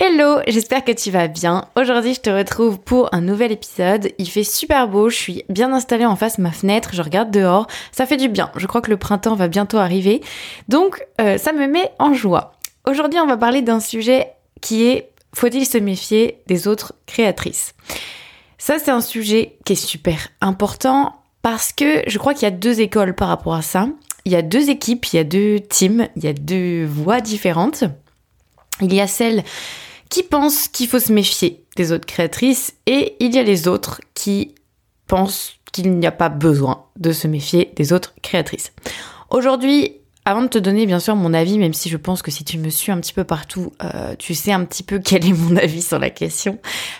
Hello, j'espère que tu vas bien. Aujourd'hui, je te retrouve pour un nouvel épisode. Il fait super beau, je suis bien installée en face de ma fenêtre, je regarde dehors. Ça fait du bien. Je crois que le printemps va bientôt arriver. Donc, euh, ça me met en joie. Aujourd'hui, on va parler d'un sujet qui est faut-il se méfier des autres créatrices? Ça, c'est un sujet qui est super important parce que je crois qu'il y a deux écoles par rapport à ça. Il y a deux équipes, il y a deux teams, il y a deux voix différentes. Il y a celle qui pensent qu'il faut se méfier des autres créatrices et il y a les autres qui pensent qu'il n'y a pas besoin de se méfier des autres créatrices. Aujourd'hui, avant de te donner bien sûr mon avis, même si je pense que si tu me suis un petit peu partout, euh, tu sais un petit peu quel est mon avis sur la question.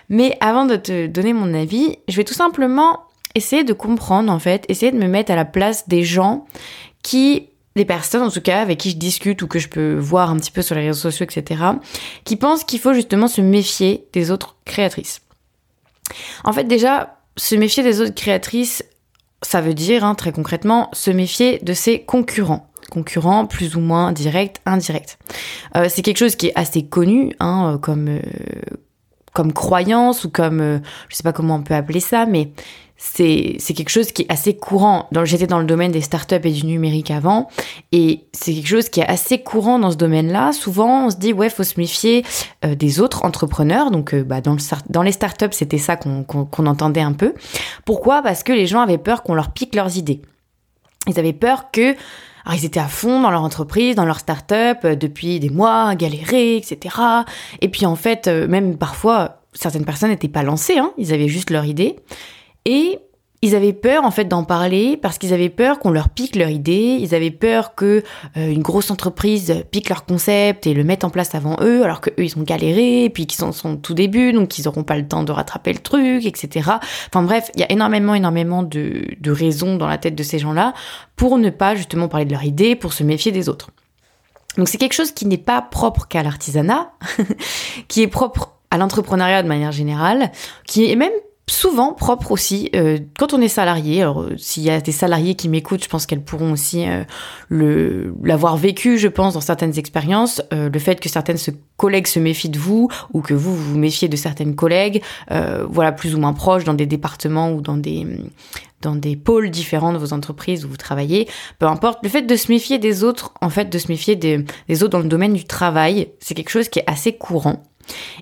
Mais avant de te donner mon avis, je vais tout simplement essayer de comprendre en fait, essayer de me mettre à la place des gens qui des personnes en tout cas avec qui je discute ou que je peux voir un petit peu sur les réseaux sociaux, etc., qui pensent qu'il faut justement se méfier des autres créatrices. En fait déjà, se méfier des autres créatrices, ça veut dire hein, très concrètement se méfier de ses concurrents concurrents plus ou moins directs, indirects. Euh, c'est quelque chose qui est assez connu hein, comme, euh, comme croyance ou comme, euh, je sais pas comment on peut appeler ça, mais c'est quelque chose qui est assez courant. J'étais dans le domaine des startups et du numérique avant, et c'est quelque chose qui est assez courant dans ce domaine-là. Souvent, on se dit, ouais, faut se méfier euh, des autres entrepreneurs. Donc, euh, bah, dans, le, dans les startups, c'était ça qu'on entendait un peu. Pourquoi? Parce que les gens avaient peur qu'on leur pique leurs idées. Ils avaient peur que alors ils étaient à fond dans leur entreprise, dans leur start-up, euh, depuis des mois, galérés, etc. Et puis en fait, même parfois, certaines personnes n'étaient pas lancées, hein, ils avaient juste leur idée. Et ils avaient peur en fait d'en parler parce qu'ils avaient peur qu'on leur pique leur idée, ils avaient peur que euh, une grosse entreprise pique leur concept et le mette en place avant eux, alors que eux ils ont galéré, puis qu'ils en sont au tout début, donc ils n'auront pas le temps de rattraper le truc, etc. Enfin bref, il y a énormément, énormément de, de raisons dans la tête de ces gens-là pour ne pas justement parler de leur idée, pour se méfier des autres. Donc c'est quelque chose qui n'est pas propre qu'à l'artisanat, qui est propre à l'entrepreneuriat de manière générale, qui est même souvent propre aussi euh, quand on est salarié. Alors euh, s'il y a des salariés qui m'écoutent, je pense qu'elles pourront aussi euh, le l'avoir vécu, je pense, dans certaines expériences. le fait que certaines collègues se méfient de vous ou que vous vous méfiez de certaines collègues, voilà plus ou moins proches dans des départements ou dans des dans des pôles différents de vos entreprises où vous travaillez, peu importe. Le fait de se méfier des autres, en fait, de se méfier des, des autres dans le domaine du travail, c'est quelque chose qui est assez courant.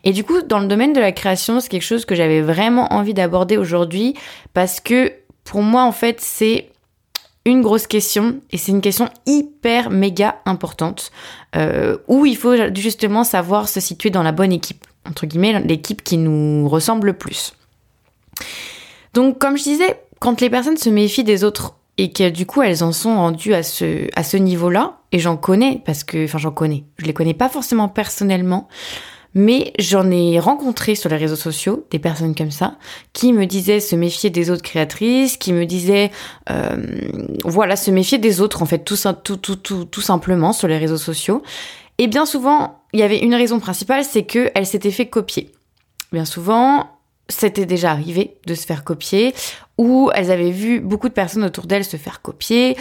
Et du coup, dans le domaine de la création, c'est quelque chose que j'avais vraiment envie d'aborder aujourd'hui parce que pour moi, en fait, c'est une grosse question et c'est une question hyper méga importante euh, où il faut justement savoir se situer dans la bonne équipe, entre guillemets, l'équipe qui nous ressemble le plus. Donc, comme je disais, quand les personnes se méfient des autres et que du coup elles en sont rendues à ce, à ce niveau-là, et j'en connais parce que, enfin j'en connais, je les connais pas forcément personnellement, mais j'en ai rencontré sur les réseaux sociaux des personnes comme ça qui me disaient se méfier des autres créatrices, qui me disaient euh, voilà se méfier des autres en fait tout, simplement sur les réseaux sociaux. Et bien souvent, il y avait une raison principale, c'est qu'elles s'étaient fait copier. Bien souvent, c'était déjà arrivé de se faire copier, ou elles avaient vu beaucoup de personnes autour d'elles se faire copier.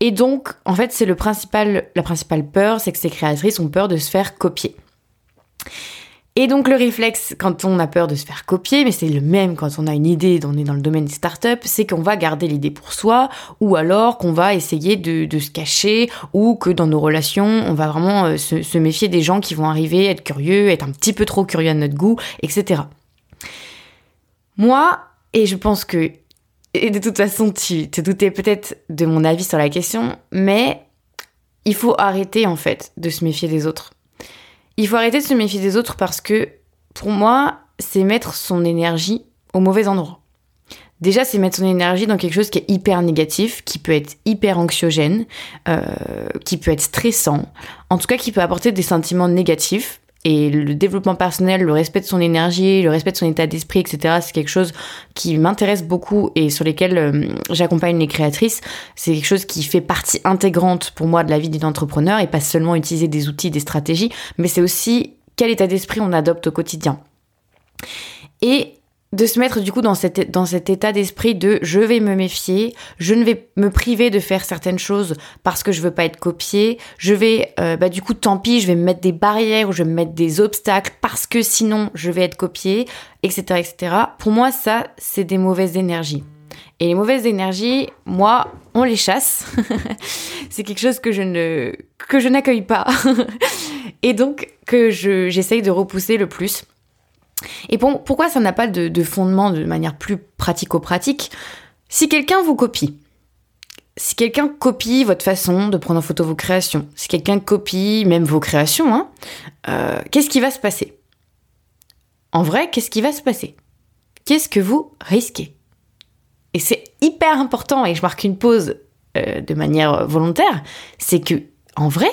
Et donc, en fait, c'est principal, la principale peur, c'est que ces créatrices ont peur de se faire copier. Et donc le réflexe quand on a peur de se faire copier, mais c'est le même quand on a une idée, on est dans le domaine des startups, c'est qu'on va garder l'idée pour soi, ou alors qu'on va essayer de, se cacher, ou que dans nos relations, on va vraiment euh, se, méfier des gens qui vont arriver, être curieux, être un petit peu trop curieux à notre goût, etc. Moi, et je pense que, et de toute façon, tu te doutais peut-être de mon avis sur la question, mais il faut arrêter en fait de se méfier des autres. Il faut arrêter de se méfier des autres parce que, pour moi, c'est mettre son énergie au mauvais endroit. Déjà, c'est mettre son énergie dans quelque chose qui est hyper négatif, qui peut être hyper anxiogène, euh, qui peut être stressant, en tout cas qui peut apporter des sentiments négatifs. Et le développement personnel, le respect de son énergie, le respect de son état d'esprit, etc., c'est quelque chose qui m'intéresse beaucoup et sur lesquels euh, j'accompagne les créatrices. C'est quelque chose qui fait partie intégrante pour moi de la vie d'une entrepreneur et pas seulement utiliser des outils, des stratégies, mais c'est aussi quel état d'esprit on adopte au quotidien. Et de se mettre du coup dans, cet état d'esprit de je vais me méfier, je ne vais me priver de faire certaines choses parce que je veux pas être copié, je vais, euh, bah du coup tant pis, je vais me mettre des barrières ou je vais me mettre des obstacles parce que sinon je vais être copié, etc. etc. Pour moi ça c'est des mauvaises énergies. Et les mauvaises énergies, moi, on les chasse. c'est quelque chose que je ne que je n'accueille pas. et donc que je j'essaye de repousser le plus. Et pourquoi ça n'a pas de, fondement de manière plus pratico-pratique Si quelqu'un vous copie, si quelqu'un copie votre façon de prendre en photo vos créations, si quelqu'un copie même vos créations, hein, euh, qu'est-ce qui va se passer? En vrai, qu'est-ce qui va se passer? Qu'est-ce que vous risquez? Et c'est hyper important, et je marque une pause euh, de manière volontaire, c'est que, en vrai,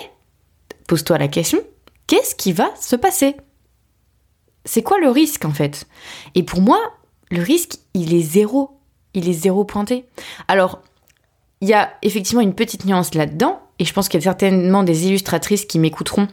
pose-toi la question, qu'est-ce qui va se passer? C'est quoi le risque en fait? Et pour moi, le risque, il est zéro. Il est zéro pointé. Alors, il y a effectivement une petite nuance là-dedans, et je pense qu'il y a certainement des illustratrices qui m'écouteront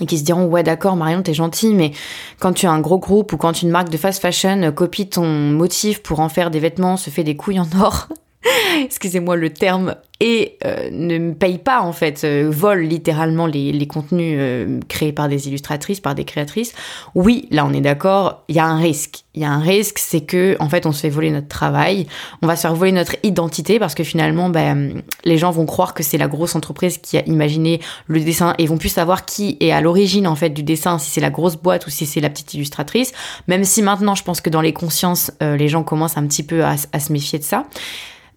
et qui se diront ouais d'accord Marion t'es gentille mais quand tu as un gros groupe ou quand une marque de fast fashion copie ton motif pour en faire des vêtements se fait des couilles en or excusez-moi le terme, et euh, ne paye pas en fait, euh, vole littéralement les, contenus euh, créés par des illustratrices, par des créatrices, oui, là on est d'accord, il y a un risque. Il y a un risque, c'est que en fait on se fait voler notre travail, on va se faire voler notre identité parce que finalement ben, les gens vont croire que c'est la grosse entreprise qui a imaginé le dessin et vont plus savoir qui est à l'origine en fait du dessin, si c'est la grosse boîte ou si c'est la petite illustratrice. Même si maintenant je pense que dans les consciences les gens commencent un petit peu à se méfier de ça.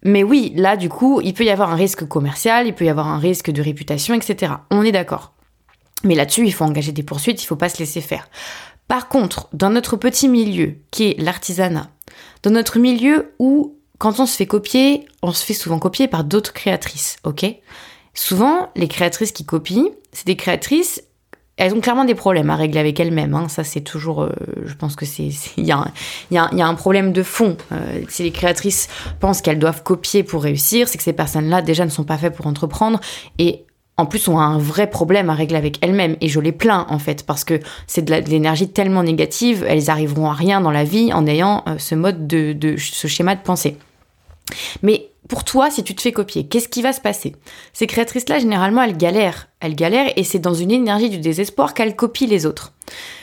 Mais oui, là, du coup, il peut y avoir un risque commercial, il peut y avoir un risque de réputation, etc. On est d'accord. Mais là-dessus, il faut engager des poursuites, il ne faut pas se laisser faire. Par contre, dans notre petit milieu, qui est l'artisanat, dans notre milieu où, quand on se fait copier, on se fait souvent copier par d'autres créatrices, ok? Souvent, les créatrices qui copient, c'est des créatrices elles ont clairement des problèmes à régler avec elles-mêmes. Hein. Ça, c'est toujours. Euh, je pense que c'est. Il y, y, y, a un problème de fond. Euh, si les créatrices pensent qu'elles doivent copier pour réussir, c'est que ces personnes-là, déjà, ne sont pas faites pour entreprendre. Et en plus, ont un vrai problème à régler avec elles-mêmes. Et je les plains, en fait, parce que c'est de l'énergie tellement négative, elles arriveront à rien dans la vie en ayant euh, ce mode de, de. ce schéma de pensée. Mais pour toi, si tu te fais copier, qu'est-ce qui va se passer? Ces créatrices-là, généralement, elles galèrent. Elles galèrent et c'est dans une énergie du désespoir qu'elles copient les autres.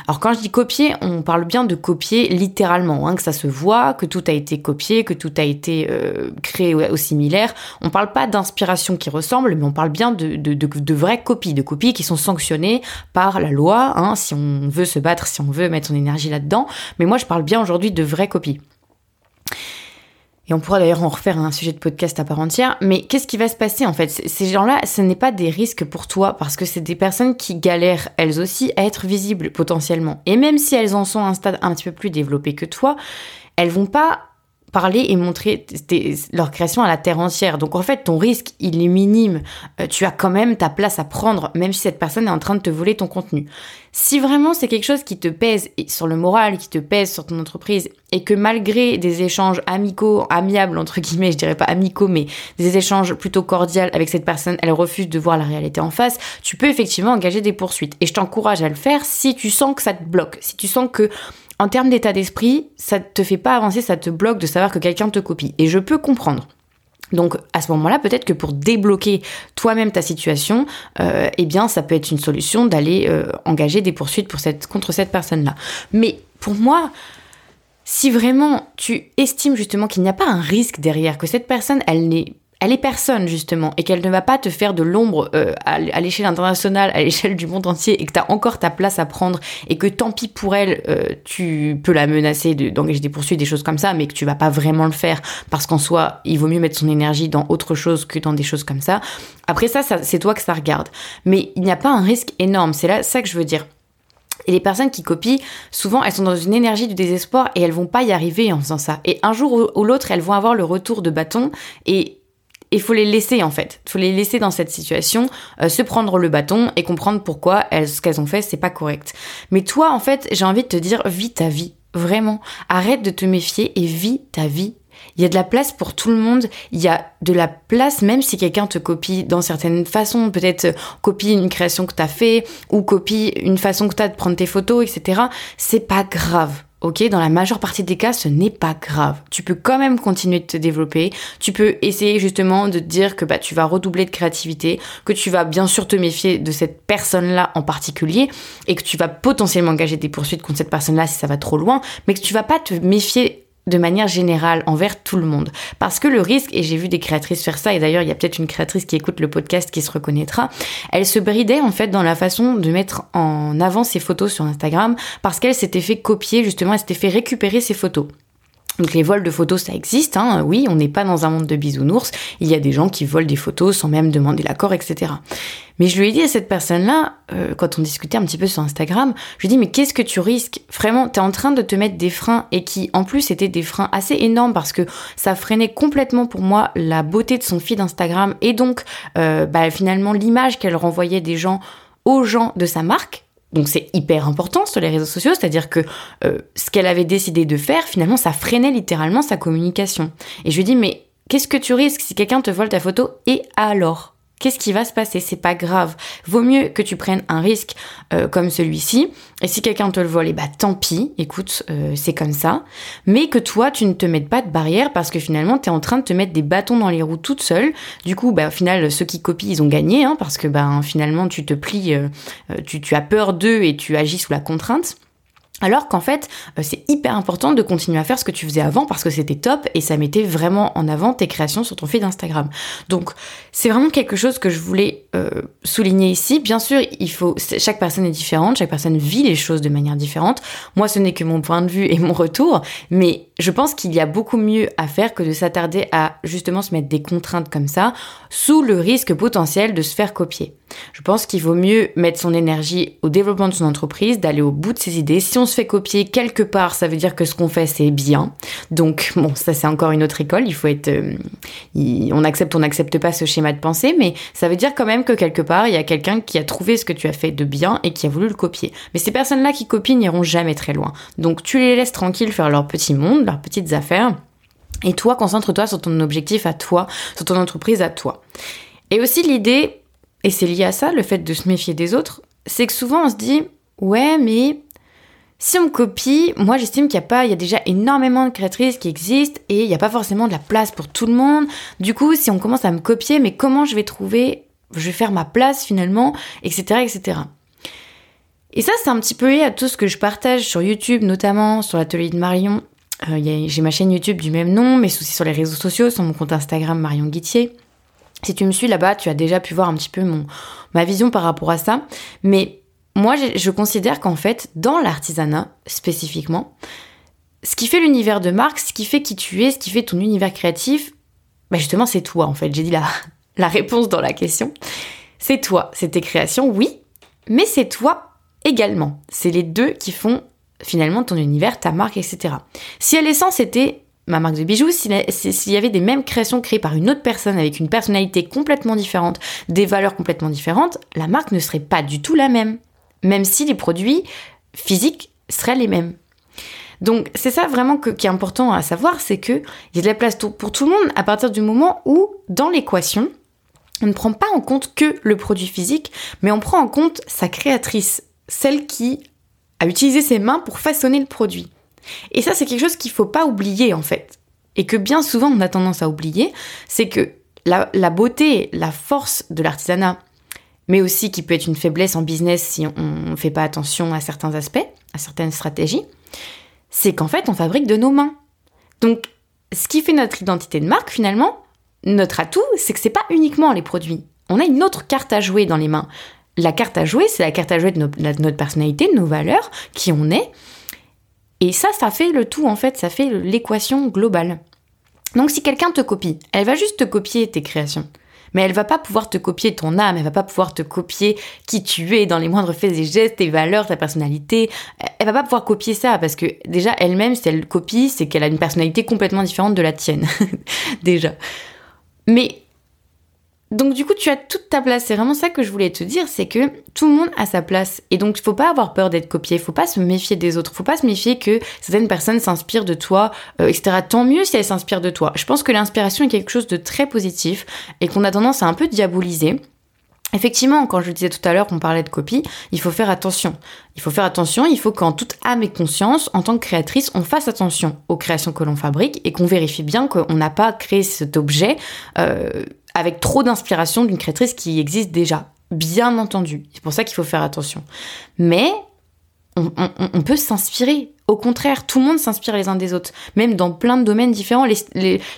Alors quand je dis copier, on parle bien de copier littéralement, hein, que ça se voit, que tout a été copié, que tout a été euh, créé au, similaire. On parle pas d'inspiration qui ressemble, mais on parle bien de, vraies copies, de copies qui sont sanctionnées par la loi, hein, si on veut se battre, si on veut mettre son énergie là-dedans. Mais moi, je parle bien aujourd'hui de vraies copies. Et on pourra d'ailleurs en refaire un sujet de podcast à part entière. Mais qu'est-ce qui va se passer en fait? Ces gens-là, ce n'est pas des risques pour toi parce que c'est des personnes qui galèrent elles aussi à être visibles potentiellement. Et même si elles en sont à un stade un petit peu plus développé que toi, elles vont pas parler et montrer leur création à la terre entière. Donc en fait, ton risque, il est minime. Euh, tu as quand même ta place à prendre, même si cette personne est en train de te voler ton contenu. Si vraiment c'est quelque chose qui te pèse sur le moral, qui te pèse sur ton entreprise, et que malgré des échanges amicaux, amiables, entre guillemets, je dirais pas amicaux, mais des échanges plutôt cordiaux avec cette personne, elle refuse de voir la réalité en face, tu peux effectivement engager des poursuites. Et je t'encourage à le faire si tu sens que ça te bloque, si tu sens que en termes d'état d'esprit, ça te fait pas avancer, ça te bloque de savoir que quelqu'un te copie. Et je peux comprendre. Donc à ce moment-là, peut-être que pour débloquer toi-même ta situation, euh, eh bien ça peut être une solution d'aller euh, engager des poursuites contre cette personne-là. Mais pour moi, si vraiment tu estimes justement qu'il n'y a pas un risque derrière, que cette personne, elle n'est elle est personne justement et qu'elle ne va pas te faire de l'ombre euh, à, l'échelle internationale, à l'échelle du monde entier et que tu as encore ta place à prendre et que tant pis pour elle, euh, tu peux la menacer d'engager des poursuites, des choses comme ça, mais que tu vas pas vraiment le faire parce qu'en soi, il vaut mieux mettre son énergie dans autre chose que dans des choses comme ça. Après ça, ça c'est toi que ça regarde. Mais il n'y a pas un risque énorme, c'est là ça que je veux dire. Et les personnes qui copient, souvent, elles sont dans une énergie du désespoir et elles vont pas y arriver en faisant ça. Et un jour ou l'autre, elles vont avoir le retour de bâton et il faut les laisser en fait. Il faut les laisser dans cette situation, euh, se prendre le bâton et comprendre pourquoi elles, ce qu'elles ont fait, c'est pas correct. Mais toi, en fait, j'ai envie de te dire, vis ta vie. Vraiment. Arrête de te méfier et vis ta vie. Il y a de la place pour tout le monde. Il y a de la place, même si quelqu'un te copie dans certaines façons, peut-être euh, copie une création que tu as fait ou copie une façon que tu as de prendre tes photos, etc. C'est pas grave ok Dans la majeure partie des cas, ce n'est pas grave. Tu peux quand même continuer de te développer. Tu peux essayer justement de te dire que bah, tu vas redoubler de créativité, que tu vas bien sûr te méfier de cette personne-là en particulier et que tu vas potentiellement engager des poursuites contre cette personne-là si ça va trop loin, mais que tu vas pas te méfier de manière générale envers tout le monde. Parce que le risque, et j'ai vu des créatrices faire ça, et d'ailleurs il y a peut-être une créatrice qui écoute le podcast qui se reconnaîtra, elle se bridait en fait dans la façon de mettre en avant ses photos sur Instagram parce qu'elle s'était fait copier justement, elle s'était fait récupérer ses photos. Donc les vols de photos, ça existe, hein. oui, on n'est pas dans un monde de bisounours, il y a des gens qui volent des photos sans même demander l'accord, etc. Mais je lui ai dit à cette personne-là, euh, quand on discutait un petit peu sur Instagram, je lui ai dit, mais qu'est-ce que tu risques? Vraiment, t'es en train de te mettre des freins et qui, en plus, étaient des freins assez énormes parce que ça freinait complètement pour moi la beauté de son feed Instagram et donc, euh, bah, finalement, l'image qu'elle renvoyait des gens aux gens de sa marque donc c'est hyper important sur les réseaux sociaux, c'est-à-dire que euh, ce qu'elle avait décidé de faire, finalement, ça freinait littéralement sa communication. Et je lui dis, mais qu'est-ce que tu risques si quelqu'un te vole ta photo? Et alors? Qu'est-ce qui va se passer? C'est pas grave. Vaut mieux que tu prennes un risque euh, comme celui-ci. Et si quelqu'un te le vole, eh bah tant pis. Écoute, euh, c'est comme ça. Mais que toi, tu ne te mettes pas de barrière parce que finalement, tu es en train de te mettre des bâtons dans les roues toute seule. Du coup, bah, au final, ceux qui copient, ils ont gagné, hein, parce que bah, finalement, tu te plies, euh, tu, tu as peur d'eux et tu agis sous la contrainte. Alors qu'en fait, euh, c'est hyper important de continuer à faire ce que tu faisais avant parce que c'était top et ça mettait vraiment en avant tes créations sur ton feed Instagram. Donc, c'est vraiment quelque chose que je voulais euh, souligner ici. Bien sûr, il faut chaque personne est différente, chaque personne vit les choses de manière différente. Moi, ce n'est que mon point de vue et mon retour, mais je pense qu'il y a beaucoup mieux à faire que de s'attarder à justement se mettre des contraintes comme ça sous le risque potentiel de se faire copier. Je pense qu'il vaut mieux mettre son énergie au développement de son entreprise, d'aller au bout de ses idées. Si on se fait copier quelque part, ça veut dire que ce qu'on fait c'est bien. Donc bon, ça c'est encore une autre école. Il faut être, euh, on accepte, on n'accepte pas ce schéma de pensée, mais ça veut dire quand même que quelque part il y a quelqu'un qui a trouvé ce que tu as fait de bien et qui a voulu le copier. Mais ces personnes-là qui copient n'iront jamais très loin. Donc tu les laisses tranquilles faire leur petit monde, petites affaires. Et toi, concentre-toi sur ton objectif à toi, sur ton entreprise à toi. Et aussi l'idée et c'est lié à ça, le fait de se méfier des autres, c'est que souvent on se dit ouais mais si on me copie, moi j'estime qu'il y a pas, il y a déjà énormément de créatrices qui existent et il n'y a pas forcément de la place pour tout le monde. Du coup, si on commence à me copier, mais comment je vais trouver, je vais faire ma place finalement, etc., etc. Et ça, c'est un petit peu lié à tout ce que je partage sur YouTube, notamment sur l'atelier de Marion. Euh, j'ai ma chaîne YouTube du même nom, mais aussi sur les réseaux sociaux, sur mon compte Instagram Marion Guittier. Si tu me suis là-bas, tu as déjà pu voir un petit peu mon, ma vision par rapport à ça. Mais moi, je considère qu'en fait, dans l'artisanat spécifiquement, ce qui fait l'univers de marque, ce qui fait qui tu es, ce qui fait ton univers créatif, bah justement, c'est toi en fait. J'ai dit la, la réponse dans la question. C'est toi, c'est tes créations, oui, mais c'est toi également. C'est les deux qui font finalement ton univers, ta marque, etc. Si à l'essence c'était ma marque de bijoux, s'il y avait des mêmes créations créées par une autre personne avec une personnalité complètement différente, des valeurs complètement différentes, la marque ne serait pas du tout la même. Même si les produits physiques seraient les mêmes. Donc c'est ça vraiment qui est important à savoir, c'est qu'il y a de la place pour tout le monde à partir du moment où, dans l'équation, on ne prend pas en compte que le produit physique, mais on prend en compte sa créatrice, celle qui a utilisé ses mains pour façonner le produit. Et ça, c'est quelque chose qu'il faut pas oublier en fait. Et que bien souvent on a tendance à oublier, c'est que la, beauté, la force de l'artisanat, mais aussi qui peut être une faiblesse en business si on ne fait pas attention à certains aspects, à certaines stratégies, c'est qu'en fait on fabrique de nos mains. Donc ce qui fait notre identité de marque finalement, notre atout, c'est que c'est pas uniquement les produits. On a une autre carte à jouer dans les mains. La carte à jouer, c'est la carte à jouer de, notre personnalité, de nos valeurs, qui on est, et ça, ça fait le tout en fait, ça fait l'équation globale. Donc si quelqu'un te copie, elle va juste te copier tes créations. Mais elle va pas pouvoir te copier ton âme, elle va pas pouvoir te copier qui tu es dans les moindres faits et gestes, tes valeurs, ta personnalité. Elle va pas pouvoir copier ça parce que déjà elle-même, si elle copie, c'est qu'elle a une personnalité complètement différente de la tienne. déjà. Mais donc du coup, tu as toute ta place. C'est vraiment ça que je voulais te dire, c'est que tout le monde a sa place. Et donc, il faut pas avoir peur d'être copié. Il faut pas se méfier des autres. Il faut pas se méfier que certaines personnes s'inspirent de toi, euh, etc. Tant mieux si elles s'inspirent de toi. Je pense que l'inspiration est quelque chose de très positif et qu'on a tendance à un peu diaboliser. Effectivement, quand je disais tout à l'heure qu'on parlait de copie, il faut faire attention. Il faut faire attention, il faut qu'en toute âme et conscience, en tant que créatrice, on fasse attention aux créations que l'on fabrique et qu'on vérifie bien qu'on n'a pas créé cet objet euh, avec trop d'inspiration d'une créatrice qui existe déjà. Bien entendu. C'est pour ça qu'il faut faire attention. Mais on, peut s'inspirer. Au contraire, tout le monde s'inspire les uns des autres, même dans plein de domaines différents.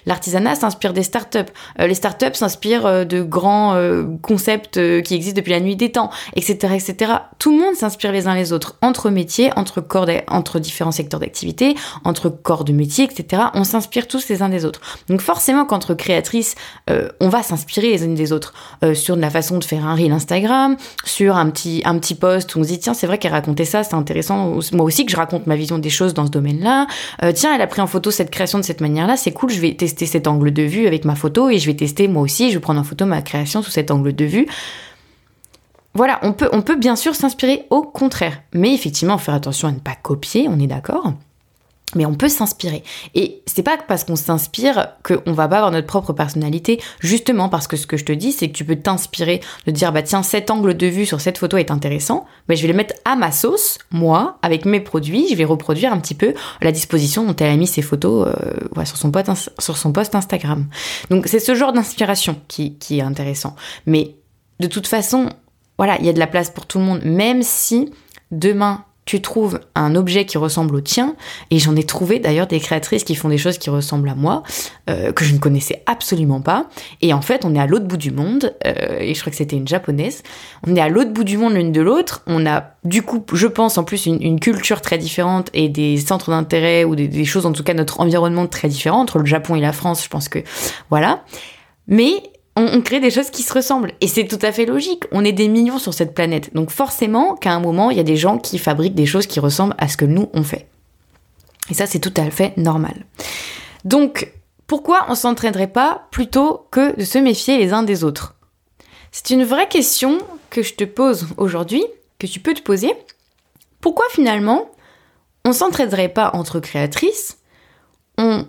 L'artisanat s'inspire des startups, euh, les startups s'inspirent euh, de grands euh, concepts qui existent depuis la nuit des temps, etc., etc. Tout le monde s'inspire les uns les autres, entre métiers, entre corps, entre différents secteurs d'activité, entre corps de métier, etc. On s'inspire tous les uns des autres. Donc forcément, qu'entre créatrices, on va s'inspirer les uns des autres sur la façon de faire un reel Instagram, sur un petit un petit post où on se dit tiens c'est vrai qu'elle racontait ça, c'est intéressant. Moi aussi que je raconte ma vision des choses dans ce domaine-là. Euh, tiens, elle a pris en photo cette création de cette manière-là, c'est cool, je vais tester cet angle de vue avec ma photo et je vais tester moi aussi, je vais prendre en photo ma création sous cet angle de vue. Voilà, on peut, on peut bien sûr s'inspirer au contraire, mais effectivement, faire attention à ne pas copier, on est d'accord mais on peut s'inspirer. Et c'est pas parce qu'on s'inspire qu'on va pas avoir notre propre personnalité, justement parce que ce que je te dis, c'est que tu peux t'inspirer de dire, bah tiens, cet angle de vue sur cette photo est intéressant, mais je vais le mettre à ma sauce, moi, avec mes produits, je vais reproduire un petit peu la disposition dont elle a mis ses photos euh, sur, son post, sur son post Instagram. Donc c'est ce genre d'inspiration qui, qui est intéressant. Mais de toute façon, voilà, il y a de la place pour tout le monde, même si demain tu trouves un objet qui ressemble au tien, et j'en ai trouvé d'ailleurs des créatrices qui font des choses qui ressemblent à moi, euh, que je ne connaissais absolument pas, et en fait on est à l'autre bout du monde, euh, et je crois que c'était une japonaise, on est à l'autre bout du monde l'une de l'autre, on a du coup, je pense en plus une, culture très différente et des centres d'intérêt, ou des, des choses en tout cas notre environnement très différent entre le Japon et la France, je pense que voilà. Mais on, crée des choses qui se ressemblent. Et c'est tout à fait logique. On est des millions sur cette planète. Donc forcément qu'à un moment, il y a des gens qui fabriquent des choses qui ressemblent à ce que nous, on fait. Et ça, c'est tout à fait normal. Donc, pourquoi on s'entraînerait pas plutôt que de se méfier les uns des autres? C'est une vraie question que je te pose aujourd'hui, que tu peux te poser. Pourquoi finalement on s'entraiderait pas entre créatrices? On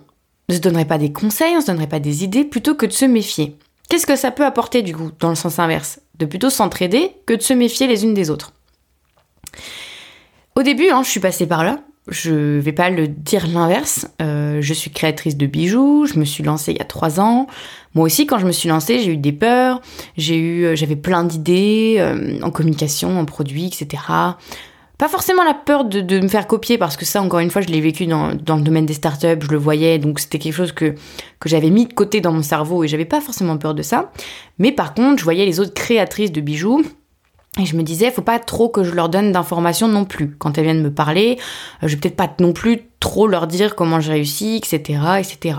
ne se donnerait pas des conseils, on se donnerait pas des idées plutôt que de se méfier Qu'est-ce que ça peut apporter du coup, dans le sens inverse? De plutôt s'entraider que de se méfier les unes des autres. Au début, hein, je suis passée par là. Je vais pas le dire l'inverse. Euh, je suis créatrice de bijoux. Je me suis lancée il y a trois ans. Moi aussi, quand je me suis lancée, j'ai eu des peurs. J'ai eu, euh, j'avais plein d'idées euh, en communication, en produits, etc. Pas forcément la peur de, me faire copier, parce que ça, encore une fois, je l'ai vécu dans, le domaine des startups, je le voyais, donc c'était quelque chose que, que j'avais mis de côté dans mon cerveau et j'avais pas forcément peur de ça. Mais par contre, je voyais les autres créatrices de bijoux et je me disais, faut pas trop que je leur donne d'informations non plus. Quand elles viennent me parler, euh, je vais peut-être pas non plus trop leur dire comment j'ai réussi, etc., etc.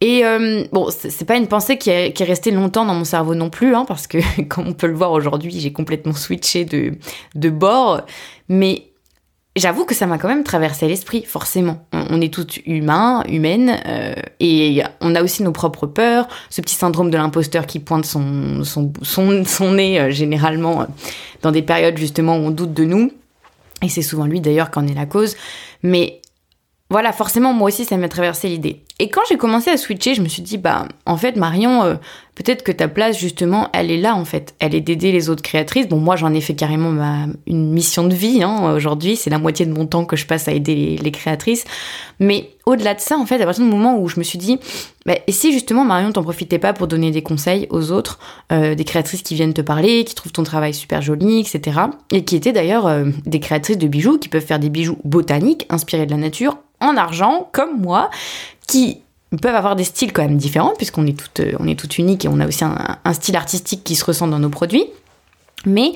Et euh, bon, c'est pas une pensée qui est, restée longtemps dans mon cerveau non plus, hein, parce que comme on peut le voir aujourd'hui, j'ai complètement switché de, de bord. Mais j'avoue que ça m'a quand même traversé l'esprit, forcément. On, est toutes humains, humaines, euh, et on a aussi nos propres peurs, ce petit syndrome de l'imposteur qui pointe son, son, son, nez euh, généralement dans des périodes justement où on doute de nous. Et c'est souvent lui d'ailleurs qui en est la cause. Mais voilà, forcément, moi aussi, ça m'a traversé l'idée. Et quand j'ai commencé à switcher, je me suis dit, bah, en fait, Marion, euh, peut-être que ta place, justement, elle est là, en fait. Elle est d'aider les autres créatrices. Bon, moi, j'en ai fait carrément ma, une mission de vie, hein, aujourd'hui. C'est la moitié de mon temps que je passe à aider les, créatrices. Mais au-delà de ça, en fait, à partir du moment où je me suis dit, bah, et si justement, Marion, t'en profitais pas pour donner des conseils aux autres, euh, des créatrices qui viennent te parler, qui trouvent ton travail super joli, etc. Et qui étaient d'ailleurs euh, des créatrices de bijoux, qui peuvent faire des bijoux botaniques, inspirés de la nature, en argent, comme moi, qui peuvent avoir des styles quand même différents, puisqu'on est toutes, on est toutes uniques et on a aussi un, style artistique qui se ressent dans nos produits. Mais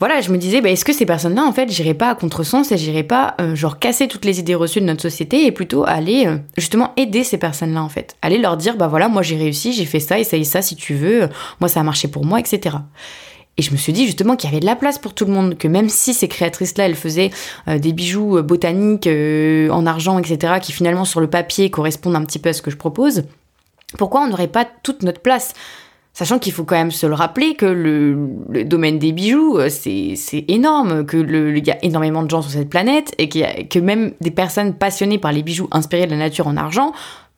voilà, je me disais, bah, est-ce que ces personnes-là, en fait, j'irais pas à contresens et j'irais pas, euh, genre, casser toutes les idées reçues de notre société et plutôt aller, euh, justement, aider ces personnes-là, en fait. Aller leur dire, bah voilà, moi j'ai réussi, j'ai fait ça, essaye ça si tu veux, moi ça a marché pour moi, etc. Et je me suis dit justement qu'il y avait de la place pour tout le monde, que même si ces créatrices-là, elles faisaient euh, des bijoux euh, botaniques euh, en argent, etc., qui finalement sur le papier correspondent un petit peu à ce que je propose, pourquoi on n'aurait pas toute notre place? Sachant qu'il faut quand même se le rappeler que le, domaine des bijoux, c'est énorme, que il y a énormément de gens sur cette planète et que même des personnes passionnées par les bijoux inspirés de la nature en argent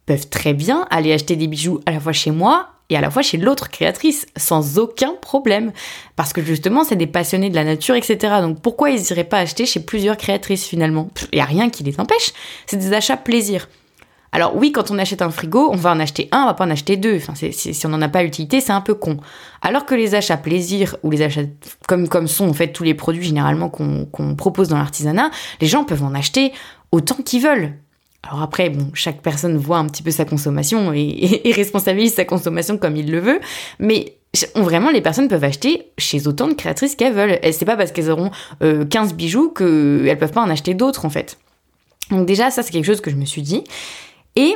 peuvent très bien aller acheter des bijoux à la fois chez moi et à la fois chez l'autre créatrice, sans aucun problème. Parce que justement, c'est des passionnés de la nature, etc. Donc pourquoi ils n'iraient pas acheter chez plusieurs créatrices finalement? Il n'y a rien qui les empêche. C'est des achats plaisir. Alors oui, quand on achète un frigo, on va en acheter un, on va pas en acheter deux. Enfin, si on n'en a pas utilité, c'est un peu con. Alors que les achats plaisir ou les achats comme comme sont en fait tous les produits généralement qu'on propose dans l'artisanat, les gens peuvent en acheter autant qu'ils veulent. Alors après, bon, chaque personne voit un petit peu sa consommation et, responsabilise sa consommation comme il le veut, mais vraiment, les personnes peuvent acheter chez autant de créatrices qu'elles veulent. Et c'est pas parce qu'elles auront 15 euh, bijoux qu'elles peuvent pas en acheter d'autres, en fait. Donc déjà, ça, c'est quelque chose que je me suis dit. Et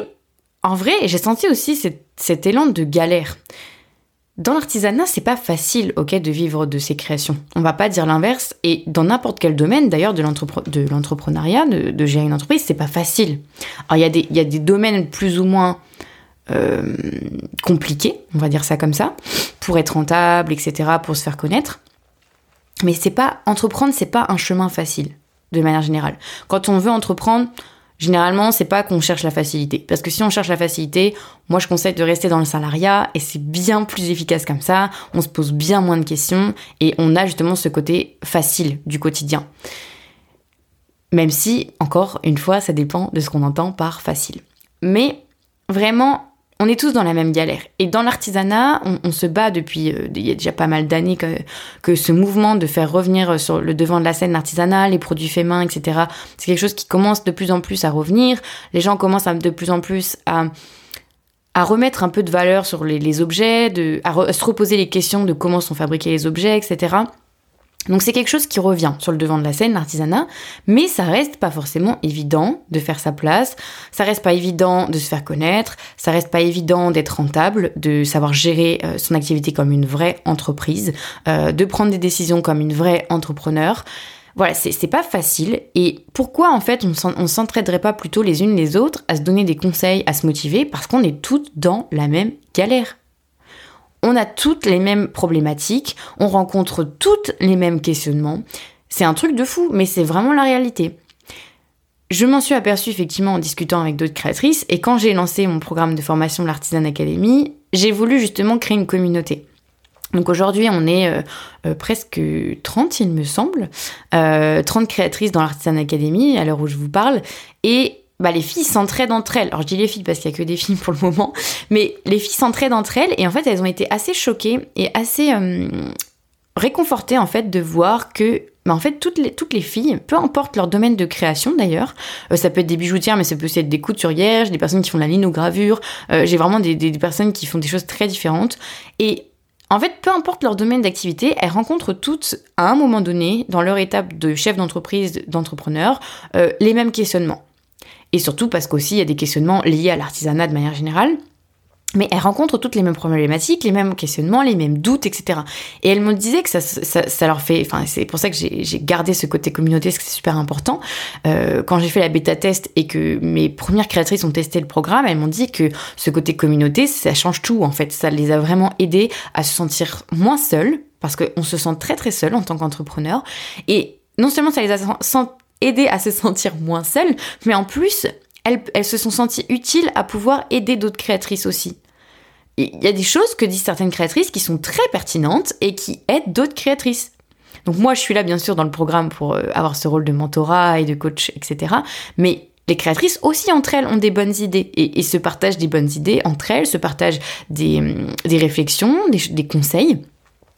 en vrai, j'ai senti aussi cet, élan de galère. Dans l'artisanat, c'est pas facile, ok, de vivre de ses créations. On va pas dire l'inverse. Et dans n'importe quel domaine, d'ailleurs, de l'entrepreneuriat, de, gérer une entreprise, c'est pas facile. Alors, il y, a des, y a des domaines plus ou moins euh, compliqués, on va dire ça comme ça, pour être rentable, etc., pour se faire connaître. Mais c'est pas entreprendre, c'est pas un chemin facile, de manière générale. Quand on veut entreprendre, Généralement, c'est pas qu'on cherche la facilité. Parce que si on cherche la facilité, moi je conseille de rester dans le salariat et c'est bien plus efficace comme ça. On se pose bien moins de questions et on a justement ce côté facile du quotidien. Même si, encore une fois, ça dépend de ce qu'on entend par facile. Mais vraiment, on est tous dans la même galère. Et dans l'artisanat, on, se bat depuis euh, il y a déjà pas mal d'années que, ce mouvement de faire revenir euh, sur le devant de la scène l'artisanat, les produits faits main, etc. C'est quelque chose qui commence de plus en plus à revenir. Les gens commencent de plus en plus à, à remettre un peu de valeur sur les, objets, de, à, se reposer les questions de comment sont fabriqués les objets, etc. Donc c'est quelque chose qui revient sur le devant de la scène, l'artisanat, mais ça reste pas forcément évident de faire sa place, ça reste pas évident de se faire connaître, ça reste pas évident d'être rentable, de savoir gérer euh, son activité comme une vraie entreprise, euh, de prendre des décisions comme une vraie entrepreneur. Voilà, c'est pas facile. Et pourquoi en fait on s'entraiderait pas plutôt les unes les autres à se donner des conseils, à se motiver, parce qu'on est toutes dans la même galère? On a toutes les mêmes problématiques, on rencontre toutes les mêmes questionnements. C'est un truc de fou, mais c'est vraiment la réalité. Je m'en suis aperçue effectivement en discutant avec d'autres créatrices et quand j'ai lancé mon programme de formation de l'Artisan Academy, j'ai voulu justement créer une communauté. Donc aujourd'hui, on est euh, euh, presque 30, il me semble, 30 euh, créatrices dans l'Artisan Academy à l'heure où je vous parle. Et bah, les filles s'entraident entre elles. Alors je dis les filles parce qu'il y a que des filles pour le moment, mais les filles s'entraident entre elles et en fait elles ont été assez choquées et assez euh, réconfortées en fait de voir que bah, en fait toutes les, toutes les filles, peu importe leur domaine de création d'ailleurs, euh, ça peut être des bijoutières mais ça peut aussi être des couturières, des personnes qui font de la linogravure, euh, j'ai vraiment des, des personnes qui font des choses très différentes. Et en fait, peu importe leur domaine d'activité, elles rencontrent toutes, à un moment donné, dans leur étape de chef d'entreprise, d'entrepreneur, les mêmes questionnements et surtout parce qu'aussi il y a des questionnements liés à l'artisanat de manière générale. Mais elles rencontrent toutes les mêmes problématiques, les mêmes questionnements, les mêmes doutes, etc. Et elles me disaient que ça, ça, leur fait... Enfin, c'est pour ça que j'ai gardé ce côté communauté, parce que c'est super important. Euh, quand j'ai fait la bêta test et que mes premières créatrices ont testé le programme, elles m'ont dit que ce côté communauté, ça change tout, en fait. Ça les a vraiment aidées à se sentir moins seules, parce qu'on se sent très très seul en tant qu'entrepreneur. Et non seulement ça les a aider à se sentir moins seules, mais en plus, elles, se sont senties utiles à pouvoir aider d'autres créatrices aussi. Il y a des choses que disent certaines créatrices qui sont très pertinentes et qui aident d'autres créatrices. Donc moi, je suis là bien sûr dans le programme pour euh, avoir ce rôle de mentorat et de coach, etc. Mais les créatrices aussi entre elles ont des bonnes idées et, se partagent des bonnes idées entre elles, se partagent des, hum, réflexions, des conseils.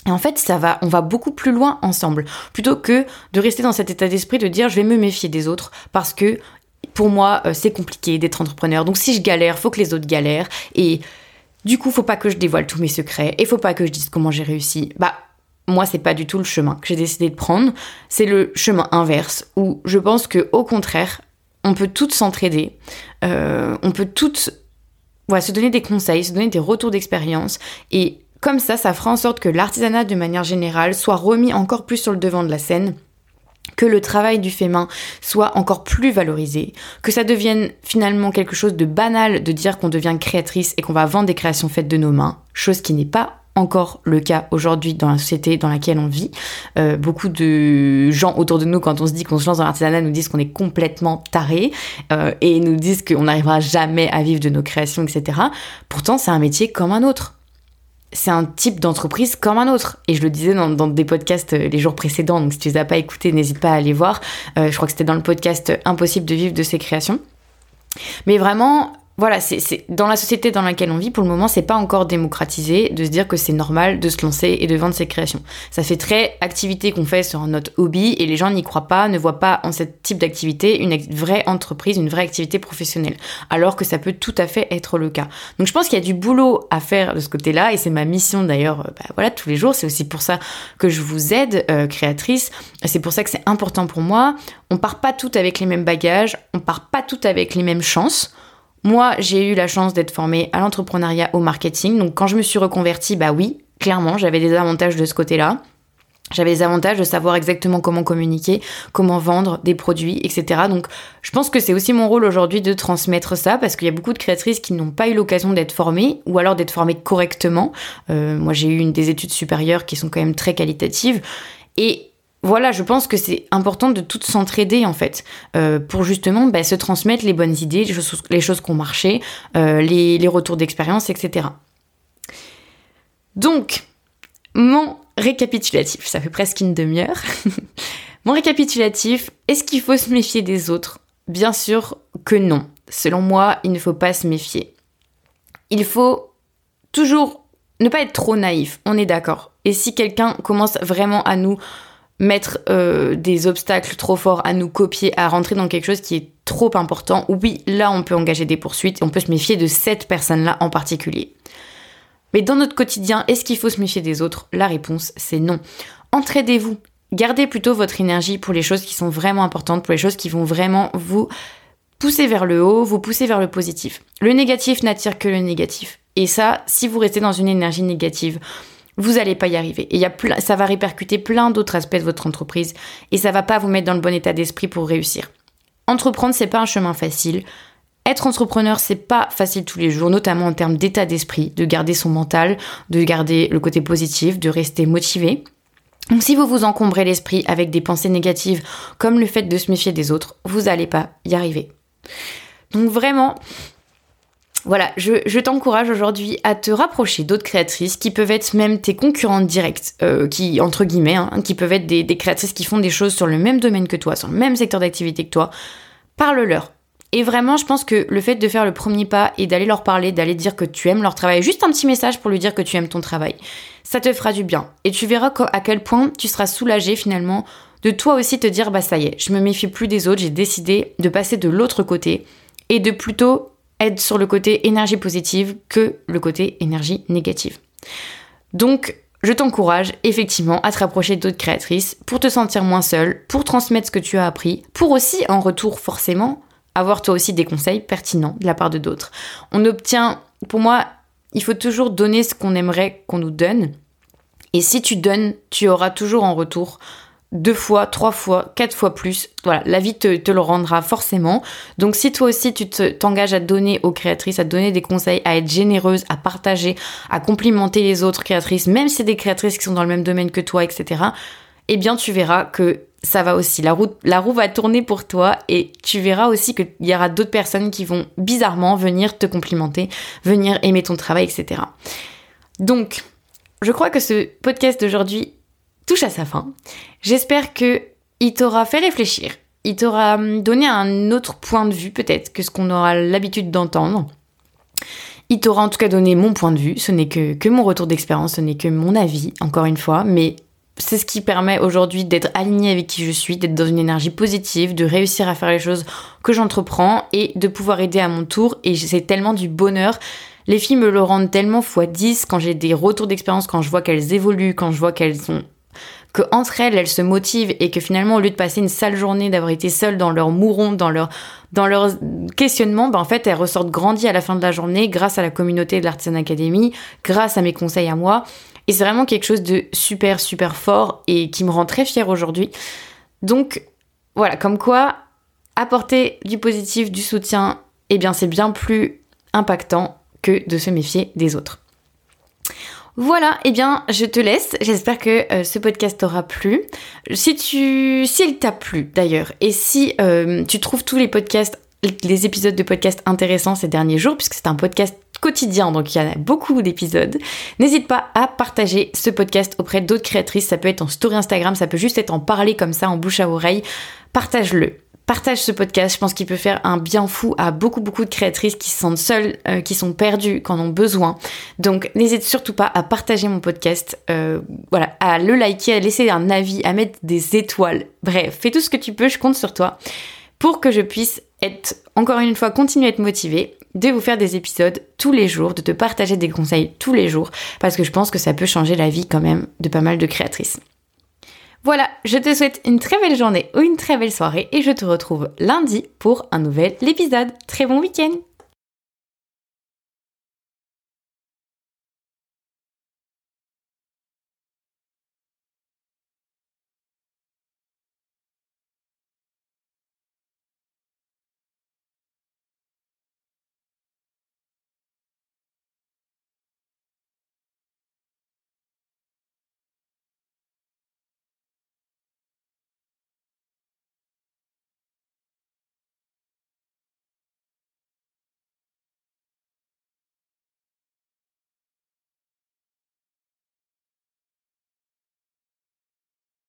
Et en fait, ça va, on va beaucoup plus loin ensemble, plutôt que de rester dans cet état d'esprit de dire je vais me méfier des autres parce que pour moi euh, c'est compliqué d'être entrepreneur. Donc si je galère, faut que les autres galèrent et du coup, faut pas que je dévoile tous mes secrets et faut pas que je dise comment j'ai réussi. Bah moi, c'est pas du tout le chemin que j'ai décidé de prendre. C'est le chemin inverse où je pense que au contraire, on peut toutes s'entraider, euh, on peut toutes se donner des conseils, se donner des retours d'expérience et comme ça, ça fera en sorte que l'artisanat de manière générale soit remis encore plus sur le devant de la scène que le travail du fait main soit encore plus valorisé, que ça devienne finalement quelque chose de banal de dire qu'on devient créatrice et qu'on va vendre des créations faites de nos mains, chose qui n'est pas encore le cas aujourd'hui dans la société dans laquelle on vit. Euh, beaucoup de gens autour de nous, quand on se dit qu'on se lance dans l'artisanat, nous disent qu'on est complètement taré euh, et nous disent qu'on n'arrivera jamais à vivre de nos créations, etc. Pourtant, c'est un métier comme un autre. C'est un type d'entreprise comme un autre. Et je le disais dans, des podcasts euh, les jours précédents, donc si tu les as pas écoutés, n'hésite pas à aller voir. Euh, je crois que c'était dans le podcast Impossible de vivre de ses créations. Mais vraiment, voilà, c'est dans la société dans laquelle on vit, pour le moment, c'est pas encore démocratisé de se dire que c'est normal de se lancer et de vendre ses créations. Ça fait très activité qu'on fait sur notre hobby et les gens n'y croient pas, ne voient pas en ce type d'activité une vraie entreprise, une vraie activité professionnelle. Alors que ça peut tout à fait être le cas. Donc je pense qu'il y a du boulot à faire de ce côté-là et c'est ma mission d'ailleurs, euh, bah, voilà, tous les jours. C'est aussi pour ça que je vous aide, euh, créatrice. C'est pour ça que c'est important pour moi. On part pas toutes avec les mêmes bagages, on part pas toutes avec les mêmes chances. Moi, j'ai eu la chance d'être formée à l'entrepreneuriat, au marketing. Donc quand je me suis reconvertie, bah oui, clairement, j'avais des avantages de ce côté-là. J'avais des avantages de savoir exactement comment communiquer, comment vendre des produits, etc. Donc, je pense que c'est aussi mon rôle aujourd'hui de transmettre ça parce qu'il y a beaucoup de créatrices qui n'ont pas eu l'occasion d'être formées ou alors d'être formées correctement. Euh, moi, j'ai eu des études supérieures qui sont quand même très qualitatives et voilà, je pense que c'est important de toutes s'entraider en fait, euh, pour justement bah, se transmettre les bonnes idées, les choses, qui ont marché, euh, les, les retours d'expérience, etc. Donc, mon récapitulatif, ça fait presque une demi-heure. mon récapitulatif, est-ce qu'il faut se méfier des autres? Bien sûr que non. Selon moi, il ne faut pas se méfier. Il faut toujours ne pas être trop naïf, on est d'accord. Et si quelqu'un commence vraiment à nous mettre euh, des obstacles trop forts à nous copier, à rentrer dans quelque chose qui est trop important, oui, là on peut engager des poursuites on peut se méfier de cette personne-là en particulier. Mais dans notre quotidien, est-ce qu'il faut se méfier des autres? La réponse, c'est non. Entraidez-vous. Gardez plutôt votre énergie pour les choses qui sont vraiment importantes, pour les choses qui vont vraiment vous pousser vers le haut, vous pousser vers le positif. Le négatif n'attire que le négatif. Et ça, si vous restez dans une énergie négative, vous n'allez pas y arriver. Et y a ça va répercuter plein d'autres aspects de votre entreprise et ça va pas vous mettre dans le bon état d'esprit pour réussir. Entreprendre, c'est pas un chemin facile. Être entrepreneur, c'est pas facile tous les jours, notamment en termes d'état d'esprit, de garder son mental, de garder le côté positif, de rester motivé. Donc si vous vous encombrez l'esprit avec des pensées négatives comme le fait de se méfier des autres, vous n'allez pas y arriver. Donc vraiment, voilà, je, t'encourage aujourd'hui à te rapprocher d'autres créatrices qui peuvent être même tes concurrentes directes, euh, qui, entre guillemets, hein, qui peuvent être des, créatrices qui font des choses sur le même domaine que toi, sur le même secteur d'activité que toi. Parle-leur. Et vraiment, je pense que le fait de faire le premier pas et d'aller leur parler, d'aller dire que tu aimes leur travail, juste un petit message pour lui dire que tu aimes ton travail, ça te fera du bien. Et tu verras à quel point tu seras soulagé finalement de toi aussi te dire bah ça y est, je me méfie plus des autres, j'ai décidé de passer de l'autre côté et de plutôt être sur le côté énergie positive que le côté énergie négative. Donc, je t'encourage effectivement à te rapprocher d'autres créatrices pour te sentir moins seule, pour transmettre ce que tu as appris, pour aussi en retour forcément avoir toi aussi des conseils pertinents de la part de d'autres. On obtient, pour moi, il faut toujours donner ce qu'on aimerait qu'on nous donne. Et si tu donnes, tu auras toujours en retour deux fois, trois fois, quatre fois plus. Voilà, la vie te, le rendra forcément. Donc si toi aussi tu t'engages à donner aux créatrices, à donner des conseils, à être généreuse, à partager, à complimenter les autres créatrices, même si c'est des créatrices qui sont dans le même domaine que toi, etc., eh bien tu verras que ça va aussi. La roue, la roue va tourner pour toi et tu verras aussi qu'il y aura d'autres personnes qui vont bizarrement venir te complimenter, venir aimer ton travail, etc. Donc, je crois que ce podcast d'aujourd'hui touche à sa fin. J'espère que il t'aura fait réfléchir, il t'aura hum, donné un autre point de vue peut-être que ce qu'on aura l'habitude d'entendre. Il t'aura en tout cas donné mon point de vue, ce n'est que, que mon retour d'expérience, ce n'est que mon avis, encore une fois, mais c'est ce qui permet aujourd'hui d'être aligné avec qui je suis, d'être dans une énergie positive, de réussir à faire les choses que j'entreprends et de pouvoir aider à mon tour. Et c'est tellement du bonheur. Les filles me le rendent tellement x 10 quand j'ai des retours d'expérience, quand je vois qu'elles évoluent, quand je vois qu'elles sont que entre elles, elles se motivent et que finalement, au lieu de passer une sale journée, d'avoir été seules dans leur mouron, dans leur, dans questionnement, ben en fait, elles ressortent grandies à la fin de la journée grâce à la communauté de l'Artisan Academy, grâce à mes conseils à moi. Et c'est vraiment quelque chose de super, super fort et qui me rend très fière aujourd'hui. Donc, voilà, comme quoi, apporter du positif, du soutien, eh bien, c'est bien plus impactant que de se méfier des autres. Voilà, eh bien, je te laisse. J'espère que euh, ce podcast t'aura plu. Si tu, s'il t'a plu d'ailleurs, et si euh, tu trouves tous les podcasts les épisodes de podcast intéressants ces derniers jours, puisque c'est un podcast quotidien, donc il y en a beaucoup d'épisodes. N'hésite pas à partager ce podcast auprès d'autres créatrices. Ça peut être en story Instagram, ça peut juste être en parler comme ça, en bouche à oreille. Partage-le. Partage ce podcast, je pense qu'il peut faire un bien fou à beaucoup beaucoup de créatrices qui se sentent seules, euh, qui sont perdues, qui en ont besoin. Donc n'hésite surtout pas à partager mon podcast, euh, voilà, à le liker, à laisser un avis, à mettre des étoiles. Bref, fais tout ce que tu peux, je compte sur toi pour que je puisse être, encore une fois, continuer à être motivée, de vous faire des épisodes tous les jours, de te partager des conseils tous les jours, parce que je pense que ça peut changer la vie quand même de pas mal de créatrices. Voilà, je te souhaite une très belle journée ou une très belle soirée et je te retrouve lundi pour un nouvel épisode. Très bon week-end